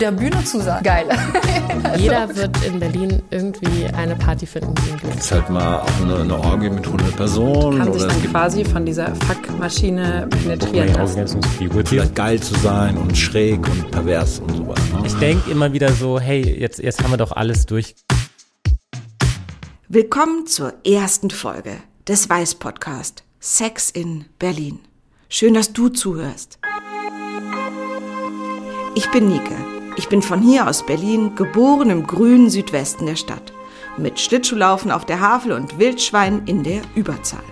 der Bühne zu sein. Geil. Jeder wird in Berlin irgendwie eine Party finden, die glücklich ist halt mal auch eine, eine Orgie mit 100 Personen. Kann sich dann quasi von dieser Fuckmaschine penetrieren lassen. Vielleicht geil zu sein und schräg und pervers und sowas. Ne? Ich denke immer wieder so, hey, jetzt, jetzt haben wir doch alles durch. Willkommen zur ersten Folge des Weiß Podcast Sex in Berlin. Schön, dass du zuhörst. Ich bin Nike. Ich bin von hier aus Berlin, geboren im grünen Südwesten der Stadt. Mit Schlittschuhlaufen auf der Havel und Wildschwein in der Überzahl.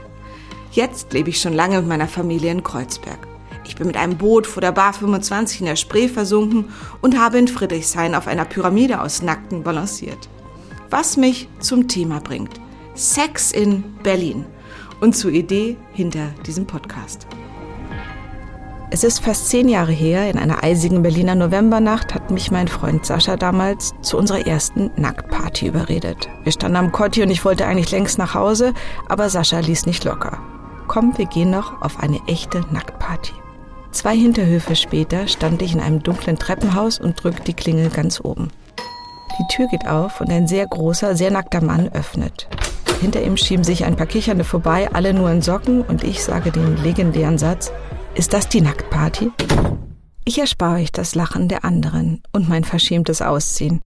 Jetzt lebe ich schon lange mit meiner Familie in Kreuzberg. Ich bin mit einem Boot vor der Bar 25 in der Spree versunken und habe in Friedrichshain auf einer Pyramide aus Nackten balanciert. Was mich zum Thema bringt. Sex in Berlin und zur Idee hinter diesem Podcast. Es ist fast zehn Jahre her, in einer eisigen Berliner Novembernacht hat mich mein Freund Sascha damals zu unserer ersten Nacktparty überredet. Wir standen am Kotti und ich wollte eigentlich längst nach Hause, aber Sascha ließ nicht locker. Komm, wir gehen noch auf eine echte Nacktparty. Zwei Hinterhöfe später stand ich in einem dunklen Treppenhaus und drückte die Klingel ganz oben. Die Tür geht auf und ein sehr großer, sehr nackter Mann öffnet. Hinter ihm schieben sich ein paar Kichernde vorbei, alle nur in Socken und ich sage den legendären Satz, ist das die Nacktparty? Ich erspare euch das Lachen der anderen und mein verschämtes Ausziehen.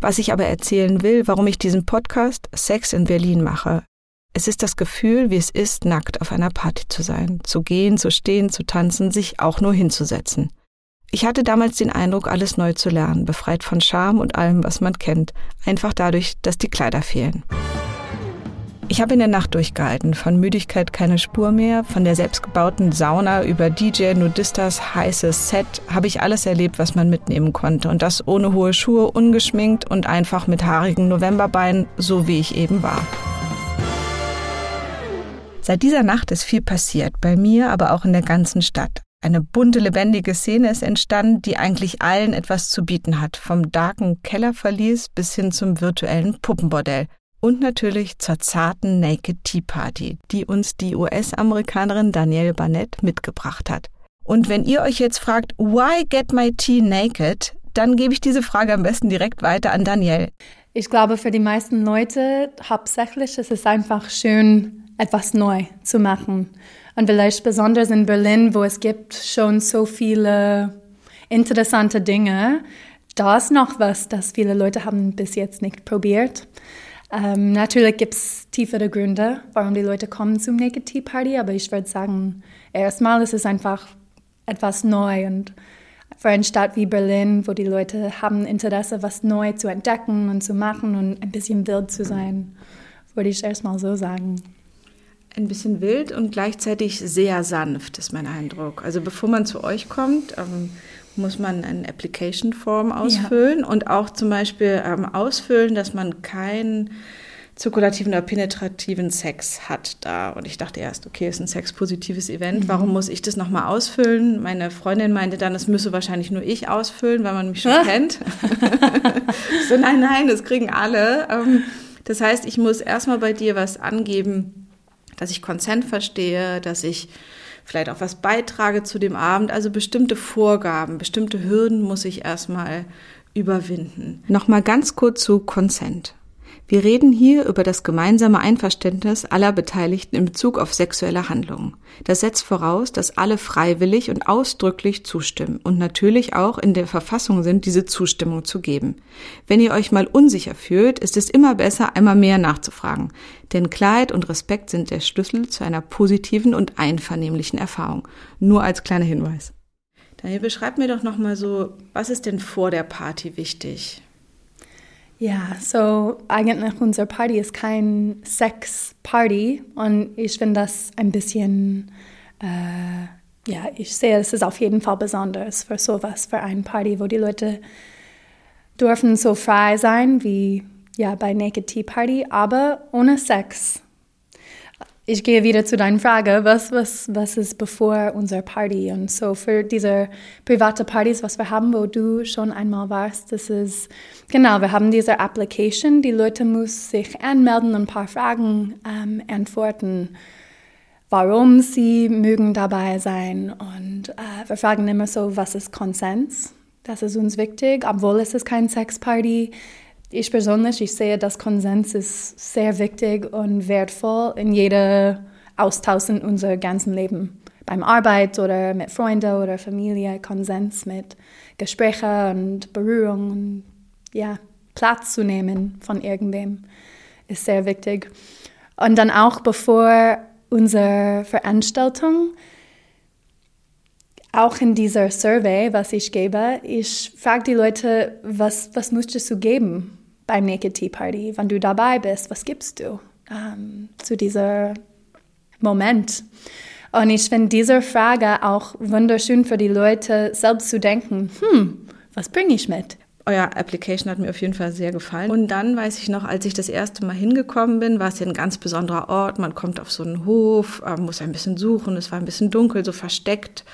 Was ich aber erzählen will, warum ich diesen Podcast Sex in Berlin mache. Es ist das Gefühl, wie es ist, nackt auf einer Party zu sein, zu gehen, zu stehen, zu tanzen, sich auch nur hinzusetzen. Ich hatte damals den Eindruck, alles neu zu lernen, befreit von Scham und allem, was man kennt, einfach dadurch, dass die Kleider fehlen. Ich habe in der Nacht durchgehalten, von Müdigkeit keine Spur mehr, von der selbstgebauten Sauna über DJ Nudistas heißes Set habe ich alles erlebt, was man mitnehmen konnte. Und das ohne hohe Schuhe, ungeschminkt und einfach mit haarigen Novemberbeinen, so wie ich eben war. Seit dieser Nacht ist viel passiert, bei mir, aber auch in der ganzen Stadt. Eine bunte, lebendige Szene ist entstanden, die eigentlich allen etwas zu bieten hat, vom darken Kellerverlies bis hin zum virtuellen Puppenbordell und natürlich zur zarten Naked Tea Party, die uns die US-Amerikanerin Danielle Barnett mitgebracht hat. Und wenn ihr euch jetzt fragt, why get my tea naked, dann gebe ich diese Frage am besten direkt weiter an Danielle. Ich glaube, für die meisten Leute hauptsächlich ist es einfach schön, etwas neu zu machen. Und vielleicht besonders in Berlin, wo es gibt schon so viele interessante Dinge, da ist noch was, das viele Leute haben bis jetzt nicht probiert. Ähm, natürlich gibt es tiefere Gründe, warum die Leute kommen zum Naked Tea Party, aber ich würde sagen, erstmal ist es einfach etwas neu und für eine Stadt wie Berlin, wo die Leute haben Interesse, was neu zu entdecken und zu machen und ein bisschen wild zu sein, würde ich erstmal so sagen. Ein bisschen wild und gleichzeitig sehr sanft, ist mein Eindruck. Also bevor man zu euch kommt, ähm, muss man eine Application Form ausfüllen ja. und auch zum Beispiel ähm, ausfüllen, dass man keinen zirkulativen oder penetrativen Sex hat da. Und ich dachte erst, okay, ist ein sexpositives Event, mhm. warum muss ich das nochmal ausfüllen? Meine Freundin meinte dann, das müsse wahrscheinlich nur ich ausfüllen, weil man mich schon kennt. so, nein, nein, das kriegen alle. Ähm, das heißt, ich muss erstmal bei dir was angeben, dass ich Consent verstehe, dass ich vielleicht auch was beitrage zu dem Abend. Also bestimmte Vorgaben, bestimmte Hürden muss ich erstmal überwinden. Nochmal ganz kurz zu Consent. Wir reden hier über das gemeinsame Einverständnis aller Beteiligten in Bezug auf sexuelle Handlungen. Das setzt voraus, dass alle freiwillig und ausdrücklich zustimmen und natürlich auch in der Verfassung sind, diese Zustimmung zu geben. Wenn ihr euch mal unsicher fühlt, ist es immer besser, einmal mehr nachzufragen. Denn Klarheit und Respekt sind der Schlüssel zu einer positiven und einvernehmlichen Erfahrung. Nur als kleiner Hinweis. Daniel, beschreib mir doch nochmal so, was ist denn vor der Party wichtig? Ja, so eigentlich unsere Party ist kein Sex-Party und ich finde das ein bisschen, äh, ja, ich sehe, es ist auf jeden Fall besonders für sowas, für eine Party, wo die Leute dürfen so frei sein wie ja bei Naked Tea Party, aber ohne Sex ich gehe wieder zu deiner Frage, was, was, was ist bevor unserer Party? Und so für diese private Partys, was wir haben, wo du schon einmal warst, das ist, genau, wir haben diese Application, die Leute müssen sich anmelden und ein paar Fragen ähm, antworten, warum sie mögen dabei sein. Und äh, wir fragen immer so, was ist Konsens? Das ist uns wichtig, obwohl es ist kein Sexparty. Ich persönlich, ich sehe, dass Konsens ist sehr wichtig und wertvoll in jeder Austausch in unserem ganzen Leben. Beim Arbeit oder mit Freunden oder Familie, Konsens mit Gesprächen und Berührung und ja, Platz zu nehmen von irgendwem ist sehr wichtig. Und dann auch bevor unsere Veranstaltung, auch in dieser Survey, was ich gebe, ich frage die Leute, was, was möchtest du geben beim Naked Tea Party, wenn du dabei bist, was gibst du ähm, zu diesem Moment? Und ich finde diese Frage auch wunderschön für die Leute, selbst zu denken, hm, was bringe ich mit? Euer Application hat mir auf jeden Fall sehr gefallen. Und dann weiß ich noch, als ich das erste Mal hingekommen bin, war es ja ein ganz besonderer Ort. Man kommt auf so einen Hof, äh, muss ein bisschen suchen, es war ein bisschen dunkel, so versteckt.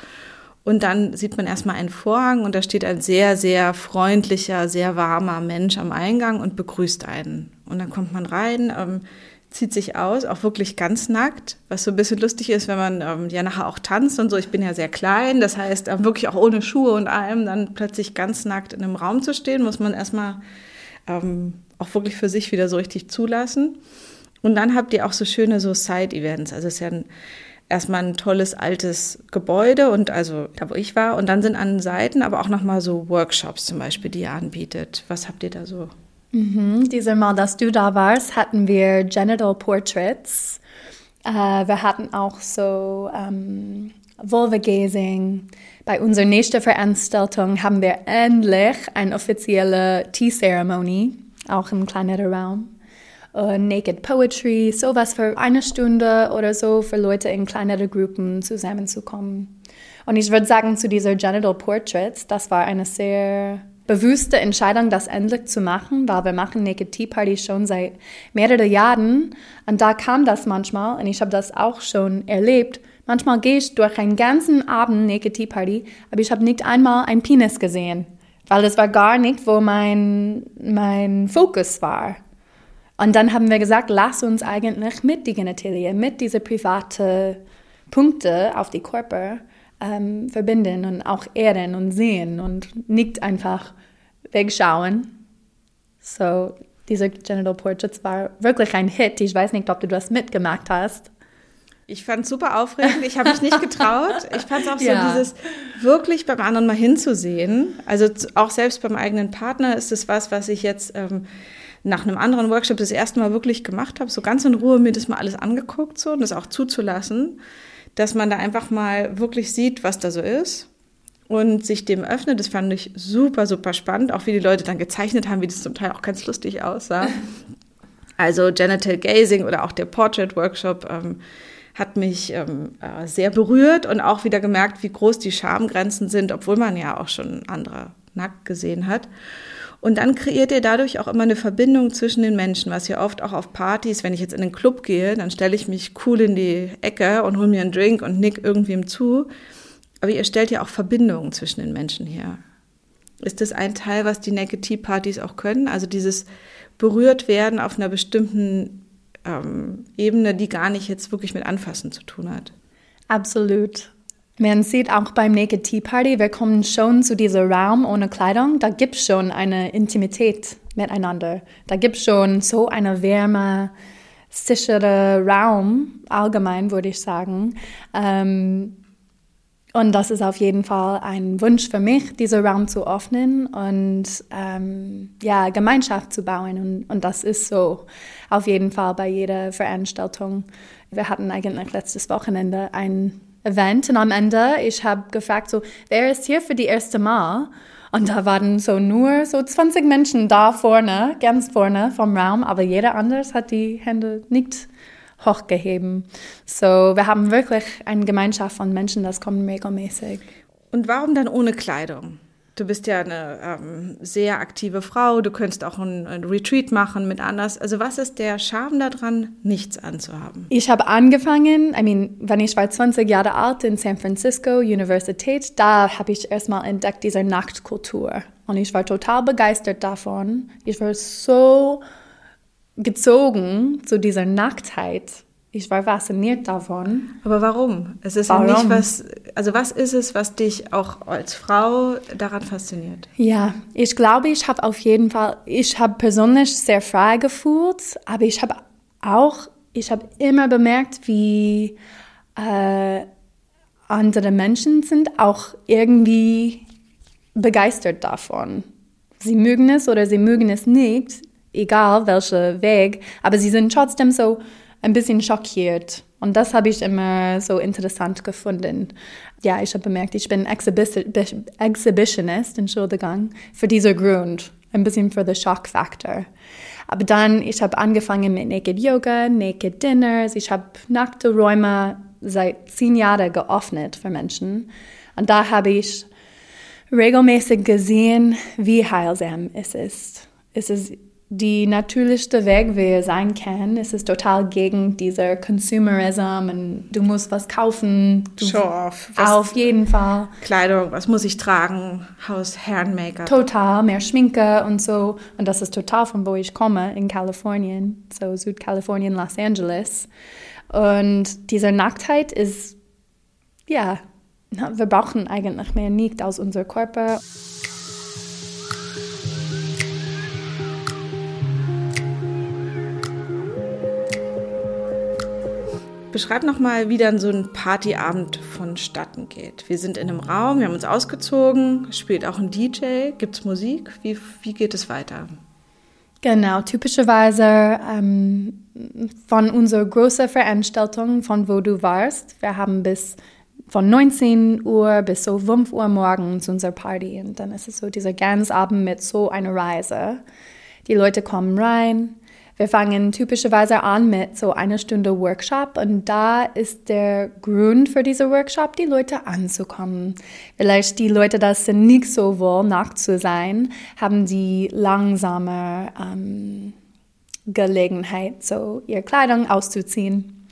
Und dann sieht man erstmal einen Vorhang und da steht ein sehr, sehr freundlicher, sehr warmer Mensch am Eingang und begrüßt einen. Und dann kommt man rein, ähm, zieht sich aus, auch wirklich ganz nackt, was so ein bisschen lustig ist, wenn man ähm, ja nachher auch tanzt und so. Ich bin ja sehr klein, das heißt ähm, wirklich auch ohne Schuhe und allem, dann plötzlich ganz nackt in einem Raum zu stehen, muss man erstmal ähm, auch wirklich für sich wieder so richtig zulassen. Und dann habt ihr auch so schöne so Side-Events. Also es ist ja ein, erstmal ein tolles altes Gebäude und also da wo ich war und dann sind an Seiten aber auch nochmal so Workshops zum Beispiel, die ihr anbietet. Was habt ihr da so? Mhm. Dieses Mal, dass du da warst, hatten wir Genital Portraits. Äh, wir hatten auch so ähm, Vulva Gazing. Bei unserer nächsten Veranstaltung haben wir endlich eine offizielle Tea-Zeremonie, auch im kleineren Raum. Uh, Naked Poetry, sowas für eine Stunde oder so für Leute in kleinere Gruppen zusammenzukommen. Und ich würde sagen, zu dieser Genital Portraits, das war eine sehr bewusste Entscheidung, das endlich zu machen, weil wir machen Naked Tea Party schon seit mehreren Jahren und da kam das manchmal und ich habe das auch schon erlebt. Manchmal gehe ich durch einen ganzen Abend Naked Tea Party, aber ich habe nicht einmal einen Penis gesehen, weil das war gar nicht, wo mein, mein Fokus war. Und dann haben wir gesagt, lass uns eigentlich mit die Genitalien, mit diese privaten Punkte auf die Körper ähm, verbinden und auch ehren und sehen und nicht einfach wegschauen. So, diese Genital Portraits war wirklich ein Hit. Ich weiß nicht, ob du das mitgemacht hast. Ich fand es super aufregend. Ich habe mich nicht getraut. Ich fand es auch so ja. dieses wirklich beim anderen mal hinzusehen. Also auch selbst beim eigenen Partner ist es was, was ich jetzt ähm, nach einem anderen Workshop das erste Mal wirklich gemacht habe. So ganz in Ruhe mir das mal alles angeguckt so und das auch zuzulassen, dass man da einfach mal wirklich sieht, was da so ist und sich dem öffnet. Das fand ich super, super spannend. Auch wie die Leute dann gezeichnet haben, wie das zum Teil auch ganz lustig aussah. Also Genital Gazing oder auch der Portrait Workshop ähm, hat mich ähm, äh, sehr berührt und auch wieder gemerkt, wie groß die Schamgrenzen sind, obwohl man ja auch schon andere nackt gesehen hat. Und dann kreiert ihr dadurch auch immer eine Verbindung zwischen den Menschen, was ja oft auch auf Partys, wenn ich jetzt in den Club gehe, dann stelle ich mich cool in die Ecke und hole mir einen Drink und nick irgendwem zu. Aber ihr stellt ja auch Verbindungen zwischen den Menschen her. Ist das ein Teil, was die Naked Tea Partys auch können? Also dieses berührt werden auf einer bestimmten ähm, Ebene, die gar nicht jetzt wirklich mit Anfassen zu tun hat. Absolut. Man sieht auch beim Naked Tea Party, wir kommen schon zu diesem Raum ohne Kleidung. Da gibt es schon eine Intimität miteinander. Da gibt es schon so eine wärme, sichere Raum, allgemein würde ich sagen. Ähm, und das ist auf jeden Fall ein Wunsch für mich, diesen Raum zu öffnen und ähm, ja, Gemeinschaft zu bauen. Und, und das ist so auf jeden Fall bei jeder Veranstaltung. Wir hatten eigentlich letztes Wochenende ein Event und am Ende, ich habe gefragt, so, wer ist hier für die erste Mal? Und da waren so nur so 20 Menschen da vorne, ganz vorne vom Raum, aber jeder anders hat die Hände nicht hochgeheben. So, wir haben wirklich eine Gemeinschaft von Menschen, das kommt regelmäßig. Und warum dann ohne Kleidung? Du bist ja eine ähm, sehr aktive Frau, du könntest auch ein, ein, Retreat machen mit anders. Also was ist der Charme daran, nichts anzuhaben? Ich habe angefangen, I mean, wenn ich war 20 Jahre alt in San Francisco Universität, da habe ich erstmal entdeckt diese Nacktkultur. Und ich war total begeistert davon. Ich war so gezogen zu dieser Nacktheit. Ich war fasziniert davon. Aber warum? Es ist Warum? ja nicht was, also was ist es, was dich auch als Frau daran fasziniert? Ja, ich glaube, ich habe auf jeden Fall, ich habe persönlich sehr frei gefühlt, aber ich habe auch, ich habe immer bemerkt, wie äh, andere Menschen sind auch irgendwie begeistert davon. Sie mögen es oder sie mögen es nicht, egal welcher Weg, aber sie sind trotzdem so ein bisschen schockiert. Und das habe ich immer so interessant gefunden. Ja, ich habe bemerkt, ich bin Exhibi Exhibitionist, Entschuldigung, für diesen Grund, ein bisschen für den Schockfaktor. Aber dann, ich habe angefangen mit Naked Yoga, Naked Dinners, ich habe nackte Räume seit zehn Jahren geöffnet für Menschen. Und da habe ich regelmäßig gesehen, wie heilsam es ist. Es ist die natürlichste Weg, es sein kann. Es ist total gegen dieser Consumerism und du musst was kaufen. Show off. Was- Auf jeden Fall. Kleidung, was muss ich tragen? Haus, Herren, Make-up. Total, mehr Schminke und so. Und das ist total von wo ich komme, in Kalifornien, so Südkalifornien, Los Angeles. Und diese Nacktheit ist, ja, wir brauchen eigentlich mehr nicht aus unserem Körper. Beschreib nochmal, wie dann so ein Partyabend vonstatten geht. Wir sind in einem Raum, wir haben uns ausgezogen, spielt auch ein DJ, gibt's Musik? Wie, wie geht es weiter? Genau, typischerweise ähm, von unserer großen Veranstaltung, von wo du warst, wir haben bis von 19 Uhr bis so 5 Uhr morgens unsere Party und dann ist es so dieser ganze Abend mit so einer Reise. Die Leute kommen rein. Wir fangen typischerweise an mit so einer Stunde Workshop und da ist der Grund für diesen Workshop, die Leute anzukommen. Vielleicht die Leute, das sind nicht so wohl, nackt zu sein, haben die langsame ähm, Gelegenheit, so ihre Kleidung auszuziehen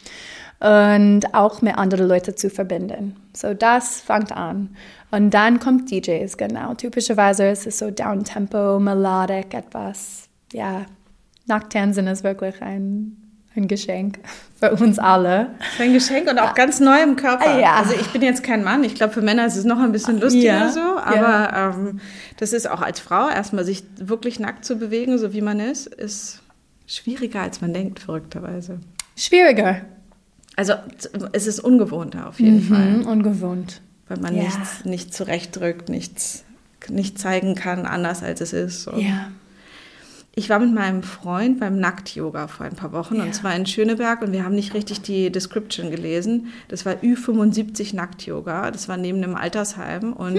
und auch mit anderen Leuten zu verbinden. So das fängt an. Und dann kommt DJs, genau. Typischerweise ist es so Downtempo, Melodic, etwas, ja, Nacktanzen ist wirklich ein, ein Geschenk für uns alle. Ein Geschenk und auch ganz neu im Körper. Ja. Also ich bin jetzt kein Mann. Ich glaube, für Männer ist es noch ein bisschen lustiger Ja, so. Aber ähm, das ist auch als Frau erstmal sich wirklich nackt zu bewegen, so wie man ist, ist schwieriger, als man denkt, verrückterweise. Schwieriger. Also es ist ungewohnter auf jeden Fall, Mhm, ungewohnt. weil man Ja. nichts nicht zurechtdrückt, nichts nicht zeigen kann, anders als es ist. Und Ja. Ich war mit meinem Freund beim Nackt-Yoga vor ein paar Wochen Ja. und zwar in Schöneberg und wir haben nicht richtig die Description gelesen. Das war Ü75 Nackt-Yoga, das war neben einem Altersheim und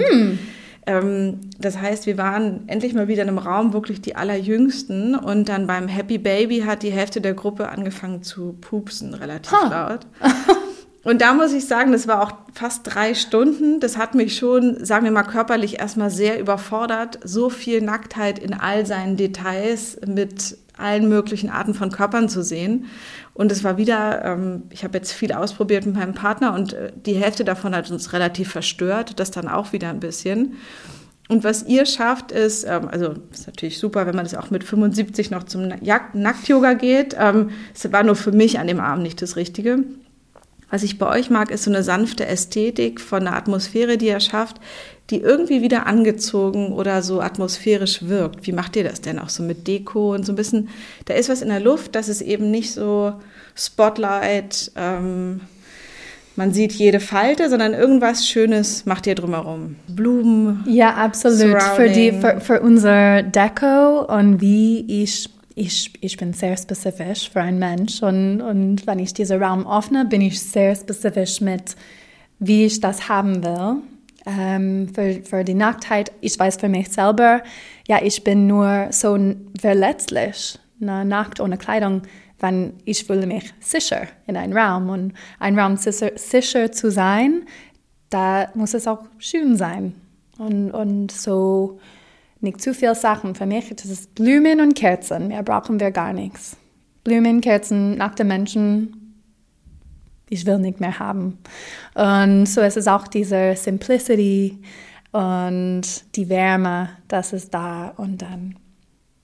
ähm, das heißt, wir waren endlich mal wieder in einem Raum, wirklich die allerjüngsten und dann beim Happy Baby hat die Hälfte der Gruppe angefangen zu pupsen, relativ laut. Und da muss ich sagen, das war auch fast drei Stunden. Das hat mich schon, sagen wir mal, körperlich erstmal sehr überfordert. So viel Nacktheit in all seinen Details mit allen möglichen Arten von Körpern zu sehen. Und es war wieder, ähm, ich habe jetzt viel ausprobiert mit meinem Partner und äh, die Hälfte davon hat uns relativ verstört. Das dann auch wieder ein bisschen. Und was ihr schafft, ist, ähm, also ist natürlich super, wenn man das auch mit 75 noch zum Nackt-Yoga geht. Ähm, es war nur für mich an dem Abend nicht das Richtige. Was ich bei euch mag, ist so eine sanfte Ästhetik von der Atmosphäre, die ihr schafft, die irgendwie wieder angezogen oder so atmosphärisch wirkt. Wie macht ihr das denn auch so mit Deko und so ein bisschen? Da ist was in der Luft, das ist eben nicht so Spotlight, ähm, man sieht jede Falte, sondern irgendwas Schönes macht ihr drumherum. Blumen. Ja, absolut. Für, die, für, für unser Deko und wie ich, ich, ich bin sehr spezifisch für einen Mensch und, und wenn ich diesen Raum öffne, bin ich sehr spezifisch mit, wie ich das haben will. Ähm, für, für die Nacktheit, ich weiß für mich selber, ja, ich bin nur so verletzlich, na, nackt ohne Kleidung, wenn ich fühle mich sicher in einem Raum und ein Raum sicher, sicher zu sein, da muss es auch schön sein. Und, und so nicht zu viel Sachen. Für mich das ist Blumen und Kerzen. Mehr brauchen wir gar nichts. Blumen, Kerzen, nackte Menschen, ich will nicht mehr haben. Und so ist es auch diese Simplicity und die Wärme, das ist da und dann.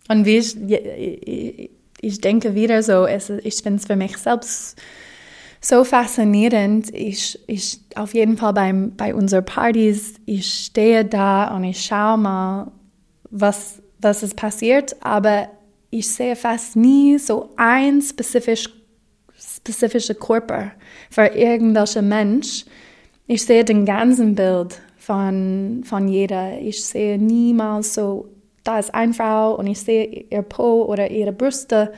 Und wie ich, ich, ich denke wieder so, es, ich finde es für mich selbst so faszinierend. Ich, ich auf jeden Fall beim, bei unseren Partys, ich stehe da und ich schaue mal, was, was ist passiert, aber ich sehe fast nie so ein spezifisch, spezifischer Körper für irgendwelchen Mensch. Ich sehe den ganzen Bild von, von jeder. Ich sehe niemals so, da ist eine Frau und ich sehe ihr Po oder ihre Brüste.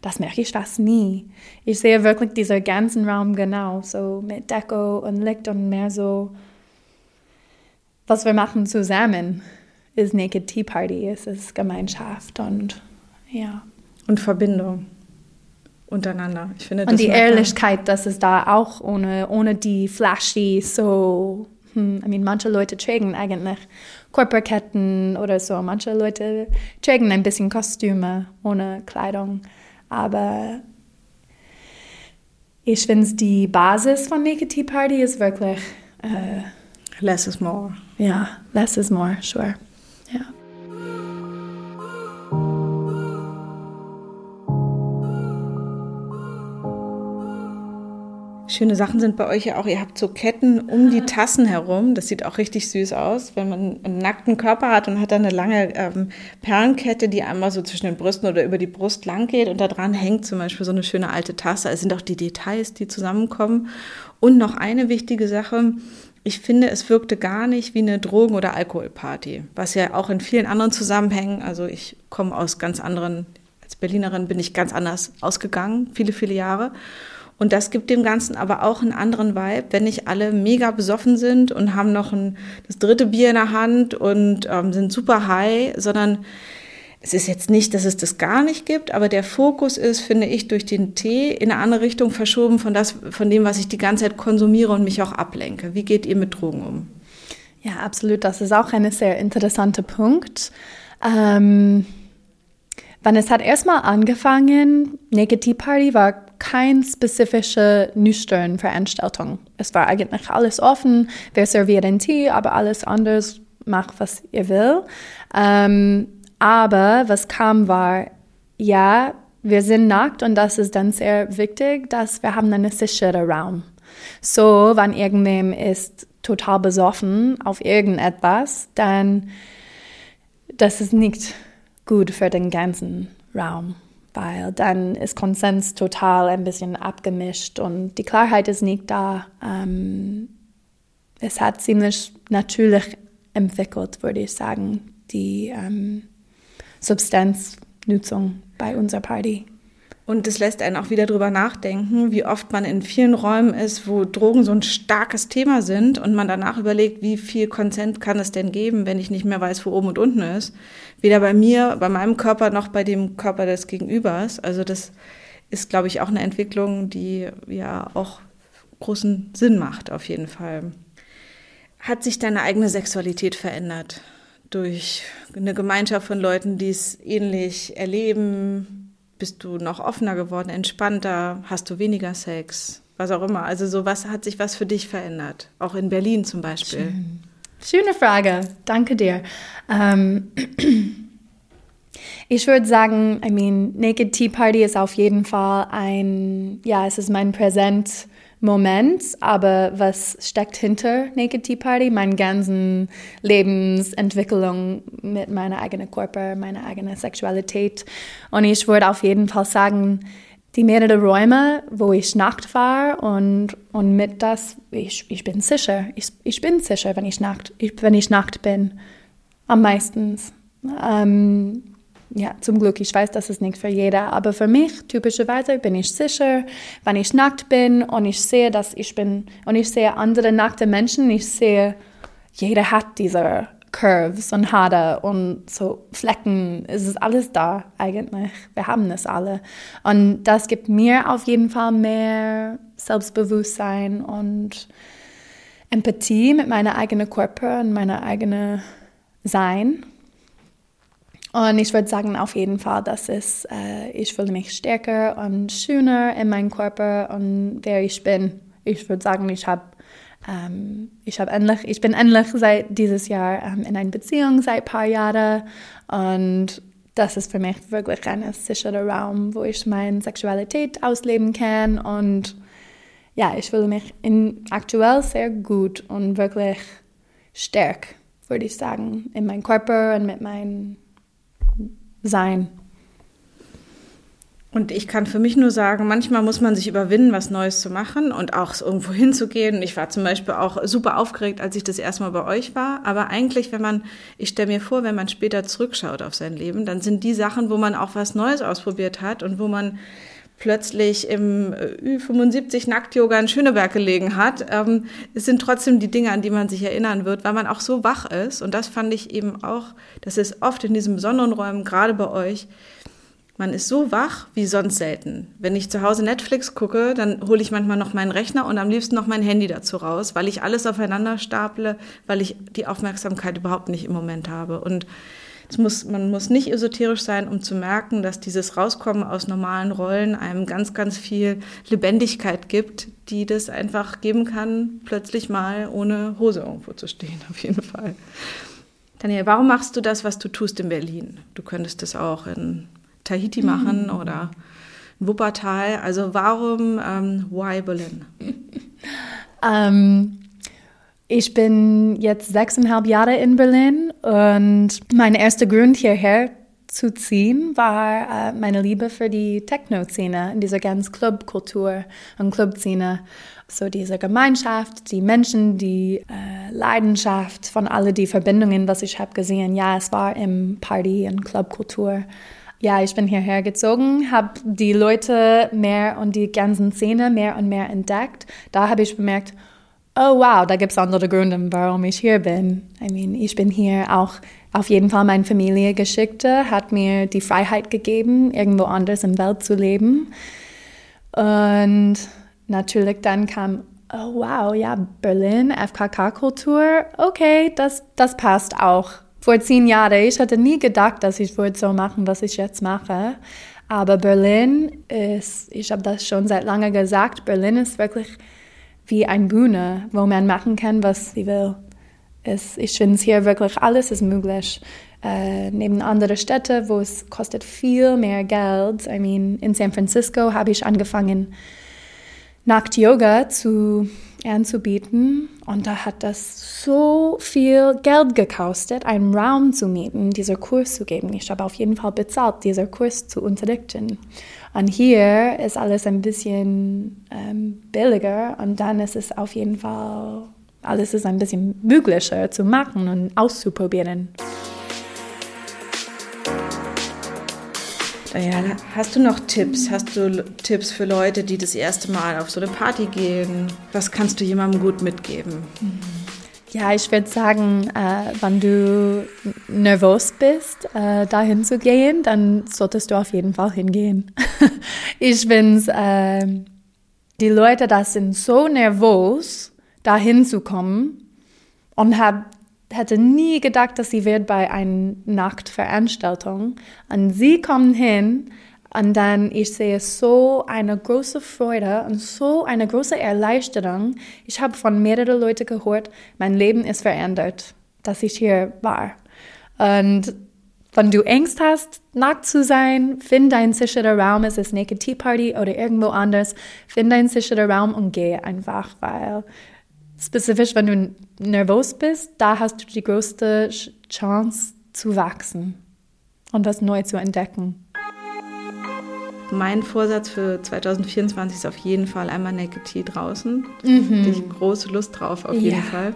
Das merke ich fast nie. Ich sehe wirklich diesen ganzen Raum genau, so mit Deko und Licht und mehr so, was wir machen zusammen ist Naked Tea Party, es ist Gemeinschaft und ja. Und Verbindung untereinander. Ich finde, und die Ehrlichkeit, dass es da auch ohne, ohne die flashy, so, hm, I mean, manche Leute tragen eigentlich Körperketten oder so, manche Leute tragen ein bisschen Kostüme ohne Kleidung, aber ich finde, die Basis von Naked Tea Party ist wirklich äh, less is more. Ja, less is more, sure. Schöne Sachen sind bei euch ja auch, ihr habt so Ketten um die Tassen herum. Das sieht auch richtig süß aus, wenn man einen nackten Körper hat und hat dann eine lange ähm, Perlenkette, die einmal so zwischen den Brüsten oder über die Brust lang geht und da dran hängt zum Beispiel so eine schöne alte Tasse. Es sind auch die Details, die zusammenkommen. Und noch eine wichtige Sache, ich finde, es wirkte gar nicht wie eine Drogen- oder Alkoholparty, was ja auch in vielen anderen Zusammenhängen, also ich komme aus ganz anderen, als Berlinerin bin ich ganz anders ausgegangen, viele, viele Jahre. Und das gibt dem Ganzen aber auch einen anderen Vibe, wenn nicht alle mega besoffen sind und haben noch ein, das dritte Bier in der Hand und ähm, sind super high, sondern es ist jetzt nicht, dass es das gar nicht gibt, aber der Fokus ist, finde ich, durch den Tee in eine andere Richtung verschoben von, das, von dem, was ich die ganze Zeit konsumiere und mich auch ablenke. Wie geht ihr mit Drogen um? Ja, absolut. Das ist auch ein sehr interessanter Punkt. Ähm, wann es hat erstmal angefangen, Negative Party war keine spezifische nüchtern Veranstaltung. Es war eigentlich alles offen. Wir servieren Tee, aber alles anders macht, was ihr will. Ähm, aber was kam war, ja, wir sind nackt und das ist dann sehr wichtig, dass wir haben einen sicheren Raum. So, wenn irgendwem ist total besoffen auf irgendetwas, dann das ist nicht gut für den ganzen Raum weil dann ist Konsens total ein bisschen abgemischt und die Klarheit ist nicht da. Ähm, es hat ziemlich natürlich entwickelt, würde ich sagen, die ähm, Substanznutzung bei unserer Party. Und es lässt einen auch wieder drüber nachdenken, wie oft man in vielen Räumen ist, wo Drogen so ein starkes Thema sind und man danach überlegt, wie viel Konsent kann es denn geben, wenn ich nicht mehr weiß, wo oben und unten ist. Weder bei mir, bei meinem Körper noch bei dem Körper des Gegenübers. Also das ist, glaube ich, auch eine Entwicklung, die ja auch großen Sinn macht, auf jeden Fall. Hat sich deine eigene Sexualität verändert durch eine Gemeinschaft von Leuten, die es ähnlich erleben, bist du noch offener geworden, entspannter? Hast du weniger Sex? Was auch immer. Also so was hat sich was für dich verändert? Auch in Berlin zum Beispiel. Schön. Schöne Frage. Danke dir. Ähm, ich würde sagen, I mean, Naked Tea Party ist auf jeden Fall ein, ja, es ist mein Präsent Moment, aber was steckt hinter Naked Tea Party? Meine ganzen Lebensentwicklung mit meiner eigenen Körper, meiner eigenen Sexualität. Und ich würde auf jeden Fall sagen, die mehrere Räume, wo ich nackt war und, und mit das, ich, ich bin sicher, ich, ich bin sicher, wenn ich nackt, ich, wenn ich nackt bin, am meisten. Ähm, ja, zum Glück, ich weiß, das ist nicht für jeder, aber für mich typischerweise bin ich sicher, wenn ich nackt bin und ich sehe, dass ich bin und ich sehe andere nackte Menschen, ich sehe, jeder hat diese Curves und Haare und so Flecken, es ist alles da eigentlich. Wir haben es alle. Und das gibt mir auf jeden Fall mehr Selbstbewusstsein und Empathie mit meiner eigenen Körper und meiner eigenen Sein. Und ich würde sagen, auf jeden Fall, dass es, äh, ich fühle mich stärker und schöner in meinem Körper und wer ich bin. Ich würde sagen, ich habe ähm, ich habe endlich, ich bin endlich seit dieses Jahr ähm, in einer Beziehung seit ein paar Jahren und das ist für mich wirklich ein sicherer Raum, wo ich meine Sexualität ausleben kann und ja, ich fühle mich in, aktuell sehr gut und wirklich stark, würde ich sagen, in meinem Körper und mit meinem Sein. Und ich kann für mich nur sagen, manchmal muss man sich überwinden, was Neues zu machen und auch irgendwo hinzugehen. Ich war zum Beispiel auch super aufgeregt, als ich das erste Mal bei euch war. Aber eigentlich, wenn man, ich stelle mir vor, wenn man später zurückschaut auf sein Leben, dann sind die Sachen, wo man auch was Neues ausprobiert hat und wo man plötzlich im Ü75 Nackt-Yoga in Schöneberg gelegen hat, ähm, es sind trotzdem die Dinge, an die man sich erinnern wird, weil man auch so wach ist. Und das fand ich eben auch, das ist oft in diesen besonderen Räumen, gerade bei euch, man ist so wach wie sonst selten. Wenn ich zu Hause Netflix gucke, dann hole ich manchmal noch meinen Rechner und am liebsten noch mein Handy dazu raus, weil ich alles aufeinander staple, weil ich die Aufmerksamkeit überhaupt nicht im Moment habe. Und muss, man muss nicht esoterisch sein, um zu merken, dass dieses Rauskommen aus normalen Rollen einem ganz, ganz viel Lebendigkeit gibt, die das einfach geben kann, plötzlich mal ohne Hose irgendwo zu stehen, auf jeden Fall. Daniel, warum machst du das, was du tust in Berlin? Du könntest das auch in Tahiti machen mhm. oder Wuppertal. Also warum, ähm, why Berlin? ähm, ich bin jetzt sechseinhalb Jahre in Berlin und mein erster Grund hierher zu ziehen war äh, meine Liebe für die Techno-Szene, in dieser ganzen Clubkultur und Clubszene. So diese Gemeinschaft, die Menschen, die äh, Leidenschaft von all die Verbindungen, was ich habe gesehen. Ja, es war im Party- und Clubkultur. Ja, ich bin hierher gezogen, habe die Leute mehr und die ganzen Szene mehr und mehr entdeckt. Da habe ich bemerkt, oh wow, da gibt es andere Gründe, warum ich hier bin. I mean, ich bin hier auch auf jeden Fall meine Familie geschickte, hat mir die Freiheit gegeben, irgendwo anders in der Welt zu leben. Und natürlich dann kam, oh wow, ja, Berlin, FKK-Kultur, okay, das, das passt auch vor zehn Jahren, ich hatte nie gedacht, dass ich würde so machen, was ich jetzt mache. Aber Berlin ist, ich habe das schon seit langem gesagt, Berlin ist wirklich wie eine Bühne, wo man machen kann, was sie will. Es, ich finde es hier wirklich, alles ist möglich. Äh, neben anderen Städten, wo es kostet viel mehr Geld. I mean, in San Francisco habe ich angefangen, Nackt-Yoga zu anzubieten. Und da hat das so viel Geld gekostet, einen Raum zu mieten, dieser Kurs zu geben. Ich habe auf jeden Fall bezahlt, dieser Kurs zu unterrichten. Und hier ist alles ein bisschen ähm, billiger und dann ist es auf jeden Fall, alles ist ein bisschen möglicher zu machen und auszuprobieren. Diana, hast du noch Tipps? Hast du Tipps für Leute, die das erste Mal auf so eine Party gehen? Was kannst du jemandem gut mitgeben? Ja, ich würde sagen, äh, wenn du nervös bist, äh, dahin zu gehen, dann solltest du auf jeden Fall hingehen. ich finde, äh, die Leute, das sind so nervös, dahin zu kommen und habe hätte nie gedacht, dass sie wird bei einer Nachtveranstaltung. Und sie kommen hin und dann ich sehe so eine große Freude und so eine große Erleichterung. Ich habe von mehreren Leuten gehört, mein Leben ist verändert, dass ich hier war. Und wenn du Angst hast, nackt zu sein, find einen sicheren Raum, es ist Naked Tea Party oder irgendwo anders, find einen sicheren Raum und geh einfach, weil spezifisch, wenn du nervös bist, da hast du die größte Chance zu wachsen und was neu zu entdecken. Mein Vorsatz für 2024 ist auf jeden Fall einmal Naked Tea draußen. Mhm. Da ich große Lust drauf, auf jeden ja. Fall.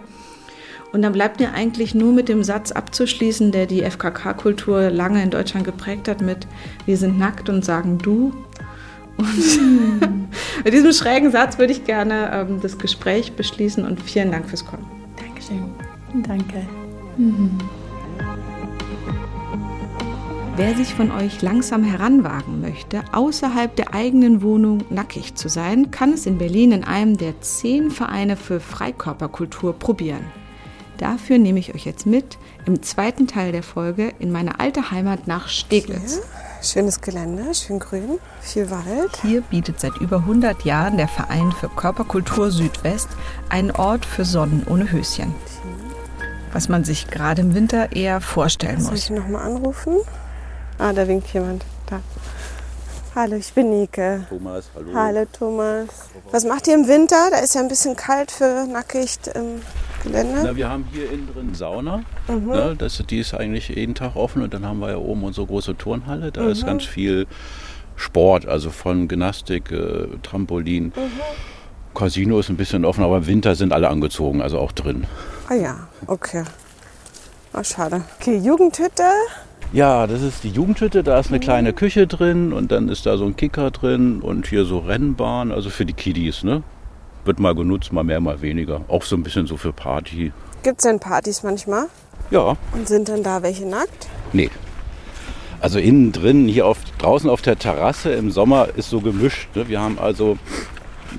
Und dann bleibt mir eigentlich nur mit dem Satz abzuschließen, der die FKK-Kultur lange in Deutschland geprägt hat, mit Wir sind nackt und sagen du. Und mit diesem schrägen Satz würde ich gerne ähm, das Gespräch beschließen und vielen Dank fürs Kommen. Dankeschön. Danke. Mhm. Wer sich von euch langsam heranwagen möchte, außerhalb der eigenen Wohnung nackig zu sein, kann es in Berlin in einem der zehn Vereine für Freikörperkultur probieren. Dafür nehme ich euch jetzt mit im zweiten Teil der Folge in meine alte Heimat nach Steglitz. Schönes Gelände, schön grün, viel Wald. Hier bietet seit über 100 Jahren der Verein für Körperkultur Südwest einen Ort für Sonnen ohne Höschen. Was man sich gerade im Winter eher vorstellen muss. Soll ich nochmal anrufen? Ah, da winkt jemand. Da. Hallo, ich bin Nike. Thomas, hallo. Hallo Thomas. Was macht ihr im Winter? Da ist ja ein bisschen kalt für nackig im Gelände. Na, wir haben hier innen drin Sauna. Ne, das, die ist eigentlich jeden Tag offen und dann haben wir ja oben unsere große Turnhalle. Da ist ganz viel Sport, also von Gymnastik, äh, Trampolin. Casino ist ein bisschen offen, aber im Winter sind alle angezogen, also auch drin. Ah ja, okay. Oh, schade. Okay, Jugendhütte. Ja, das ist die Jugendhütte, da ist eine kleine Küche drin und dann ist da so ein Kicker drin und hier so Rennbahn, also für die Kiddies, ne? Wird mal genutzt, mal mehr, mal weniger. Auch so ein bisschen so für Party. Gibt es denn Partys manchmal? Ja, Und sind denn da welche nackt? nee. Also innen drin, hier auf, draußen auf der Terrasse im Sommer ist so gemischt. Ne? Wir haben also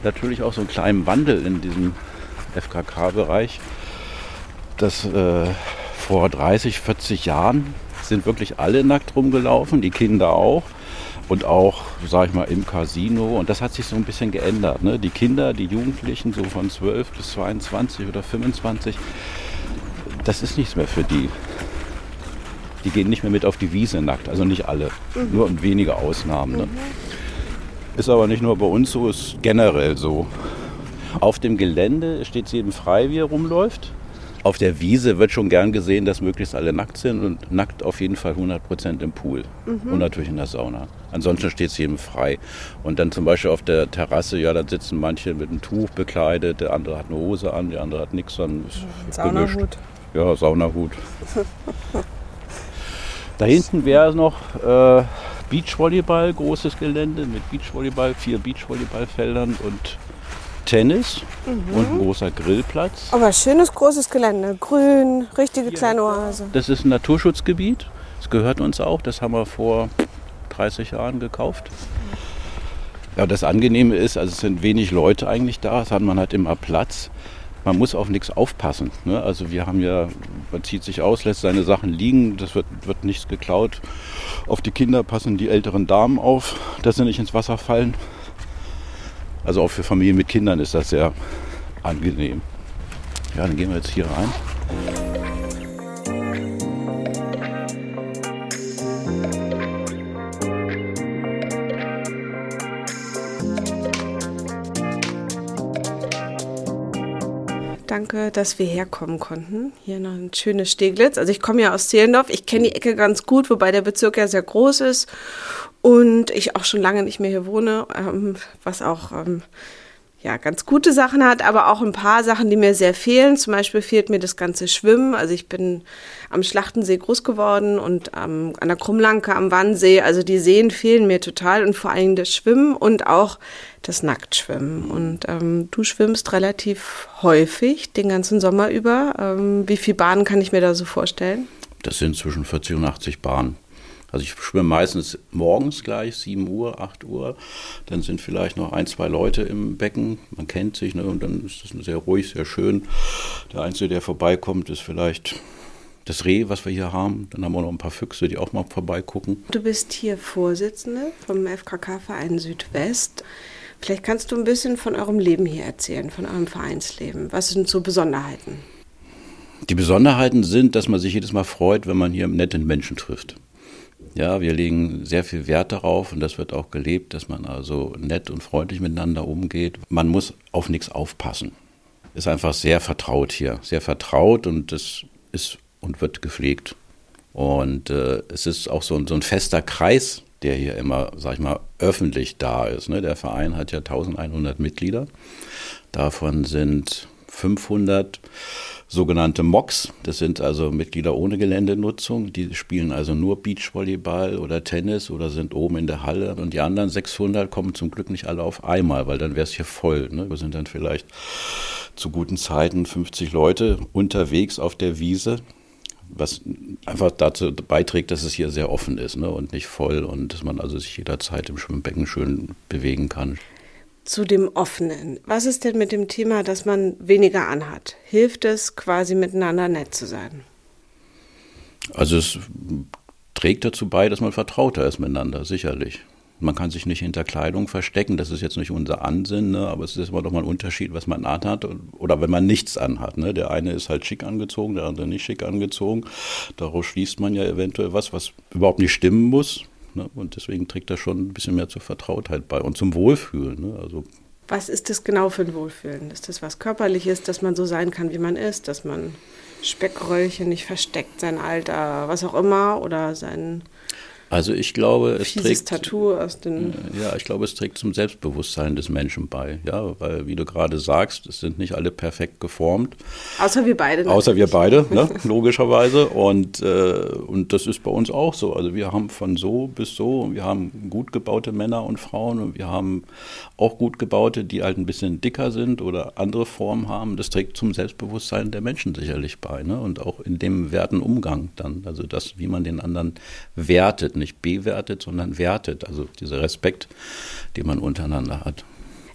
natürlich auch so einen kleinen Wandel in diesem FKK-Bereich. Das äh, vor 30, 40 Jahren sind wirklich alle nackt rumgelaufen, die Kinder auch. Und auch, sag ich mal, im Casino. Und das hat sich so ein bisschen geändert. Ne? Die Kinder, die Jugendlichen, so von 12 bis 22 oder 25, das ist nichts mehr für die. Die gehen nicht mehr mit auf die Wiese nackt. Also nicht alle. Nur in wenige Ausnahmen. Ne? Ist aber nicht nur bei uns so, ist generell so. Auf dem Gelände steht es jedem frei, wie er rumläuft. Auf der Wiese wird schon gern gesehen, dass möglichst alle nackt sind und nackt auf jeden Fall 100% im Pool und natürlich in der Sauna. Ansonsten steht es jedem frei. Und dann zum Beispiel auf der Terrasse, ja, da sitzen manche mit einem Tuch bekleidet, der andere hat eine Hose an, der andere hat nichts an. Saunahut. Ja, Saunahut. da hinten wäre noch äh, Beachvolleyball, großes Gelände mit Beachvolleyball, vier Beachvolleyballfeldern und Tennis und ein großer Grillplatz. Aber schönes großes Gelände. Grün, richtige kleine Oase. Das ist ein Naturschutzgebiet. Das gehört uns auch. Das haben wir vor 30 Jahren gekauft. Ja, das Angenehme ist, also es sind wenig Leute eigentlich da. Das hat man halt immer Platz. Man muss auf nichts aufpassen. Ne? Also wir haben ja, man zieht sich aus, lässt seine Sachen liegen, das wird, wird nichts geklaut. Auf die Kinder passen die älteren Damen auf, dass sie nicht ins Wasser fallen. Also auch für Familien mit Kindern ist das sehr angenehm. Ja, dann gehen wir jetzt hier rein. Danke, dass wir herkommen konnten. Hier noch ein schönes Steglitz. Also ich komme ja aus Zehlendorf. Ich kenne die Ecke ganz gut, wobei der Bezirk ja sehr groß ist und ich auch schon lange nicht mehr hier wohne, ähm, was auch ähm, ja, ganz gute Sachen hat, aber auch ein paar Sachen, die mir sehr fehlen. Zum Beispiel fehlt mir das ganze Schwimmen. Also ich bin am Schlachtensee groß geworden und ähm, an der Krummlanke am Wannsee. Also die Seen fehlen mir total und vor allem das Schwimmen und auch das Nacktschwimmen. Und ähm, du schwimmst relativ häufig den ganzen Sommer über. Ähm, wie viele Bahnen kann ich mir da so vorstellen? Das sind zwischen 40 und 80 Bahnen. Also ich schwimme meistens morgens gleich, 7 Uhr, 8 Uhr. Dann sind vielleicht noch ein, zwei Leute im Becken. Man kennt sich ne? und dann ist das sehr ruhig, sehr schön. Der Einzige, der vorbeikommt, ist vielleicht das Reh, was wir hier haben. Dann haben wir noch ein paar Füchse, die auch mal vorbeigucken. Du bist hier Vorsitzende vom FKK-Verein Südwest. Vielleicht kannst du ein bisschen von eurem Leben hier erzählen, von eurem Vereinsleben. Was sind so Besonderheiten? Die Besonderheiten sind, dass man sich jedes Mal freut, wenn man hier nette Menschen trifft. Ja, wir legen sehr viel Wert darauf und das wird auch gelebt, dass man also nett und freundlich miteinander umgeht. Man muss auf nichts aufpassen. Ist einfach sehr vertraut hier, sehr vertraut und das ist und wird gepflegt. Und äh, es ist auch so, ein- so ein fester Kreis, der hier immer, sag ich mal, öffentlich da ist. Ne? Der Verein hat ja 1100 Mitglieder. Davon sind 500 sogenannte MOCs. Das sind also Mitglieder ohne Geländenutzung. Die spielen also nur Beachvolleyball oder Tennis oder sind oben in der Halle. Und die anderen 600 kommen zum Glück nicht alle auf einmal, weil dann wäre es hier voll. Ne? Wir sind dann vielleicht zu guten Zeiten 50 Leute unterwegs auf der Wiese, was einfach dazu beiträgt, dass es hier sehr offen ist ne? und nicht voll und dass man also sich jederzeit im Schwimmbecken schön bewegen kann. Zu dem Offenen. Was ist denn mit dem Thema, dass man weniger anhat? Hilft es quasi miteinander nett zu sein? Also es trägt dazu bei, dass man vertrauter ist miteinander, sicherlich. Man kann sich nicht hinter Kleidung verstecken, das ist jetzt nicht unser Ansinnen, ne? aber es ist immer doch mal ein Unterschied, was man anhat oder wenn man nichts anhat. Ne? Der eine ist halt schick angezogen, der andere nicht schick angezogen. Daraus schließt man ja eventuell was, was überhaupt nicht stimmen muss. Ne? Und deswegen trägt das schon ein bisschen mehr zur Vertrautheit bei und zum Wohlfühlen. Ne? Also was ist das genau für ein Wohlfühlen? Ist das was Körperliches, dass man so sein kann, wie man ist, dass man Speckröllchen nicht versteckt, sein Alter, was auch immer, oder sein also ich glaube, es Fieses trägt Tattoo aus den ja, ich glaube, es trägt zum Selbstbewusstsein des Menschen bei. Ja, weil wie du gerade sagst, es sind nicht alle perfekt geformt. Außer wir beide. Natürlich. Außer wir beide, ne, logischerweise. Und äh, und das ist bei uns auch so. Also wir haben von so bis so. Und wir haben gut gebaute Männer und Frauen und wir haben auch gut gebaute, die halt ein bisschen dicker sind oder andere Formen haben. Das trägt zum Selbstbewusstsein der Menschen sicherlich bei. Ne? Und auch in dem werten Umgang dann. Also das, wie man den anderen wertet nicht bewertet, sondern wertet. Also dieser Respekt, den man untereinander hat.